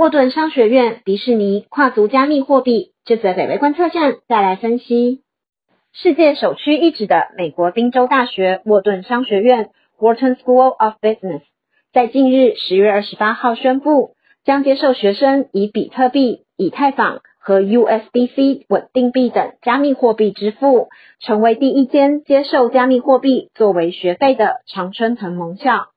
沃顿商学院、迪士尼跨足加密货币，这则北威观测站再来分析。世界首屈一指的美国宾州大学沃顿商学院 （Wharton School of Business） 在近日十月二十八号宣布，将接受学生以比特币、以太坊和 USDC 稳定币等加密货币支付，成为第一间接受加密货币作为学费的常春藤盟校。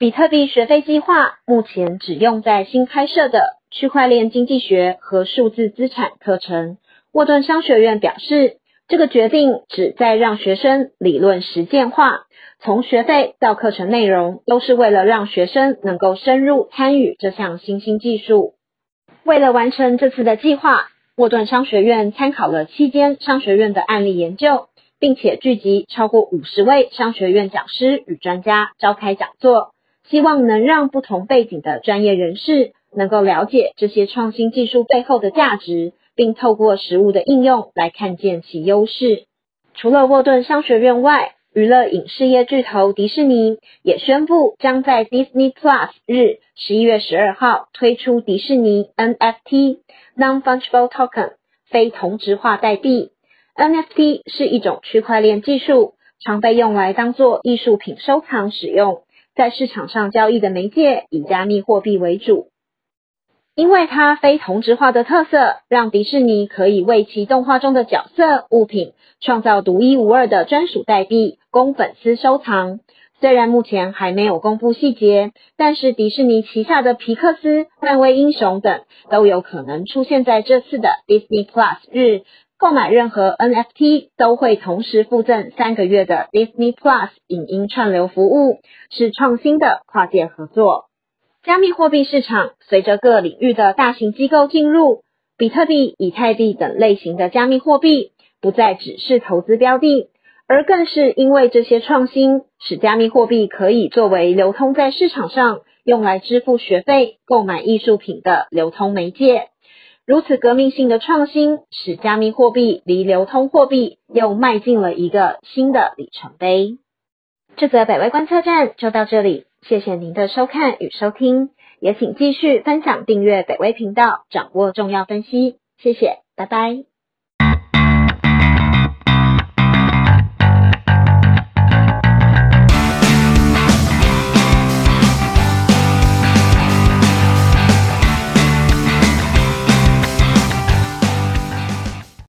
比特币学费计划目前只用在新开设的区块链经济学和数字资产课程。沃顿商学院表示，这个决定旨在让学生理论实践化，从学费到课程内容，都是为了让学生能够深入参与这项新兴技术。为了完成这次的计划，沃顿商学院参考了七间商学院的案例研究，并且聚集超过五十位商学院讲师与专家，召开讲座。希望能让不同背景的专业人士能够了解这些创新技术背后的价值，并透过实物的应用来看见其优势。除了沃顿商学院外，娱乐影视业巨头迪士尼也宣布将在 Disney Plus 日十一月十二号推出迪士尼 NFT（Non-Fungible Token） 非同质化代币。NFT 是一种区块链技术，常被用来当做艺术品收藏使用。在市场上交易的媒介以加密货币为主，因为它非同质化的特色，让迪士尼可以为其动画中的角色物品创造独一无二的专属代币，供粉丝收藏。虽然目前还没有公布细节，但是迪士尼旗下的皮克斯、漫威英雄等都有可能出现在这次的 Disney Plus 日。购买任何 NFT 都会同时附赠三个月的 Disney Plus 影音串流服务，是创新的跨界合作。加密货币市场随着各领域的大型机构进入，比特币、以太币等类型的加密货币不再只是投资标的，而更是因为这些创新，使加密货币可以作为流通在市场上用来支付学费、购买艺术品的流通媒介。如此革命性的创新，使加密货币离流通货币又迈进了一个新的里程碑。这则北威观测站就到这里，谢谢您的收看与收听，也请继续分享、订阅北威频道，掌握重要分析。谢谢，拜拜。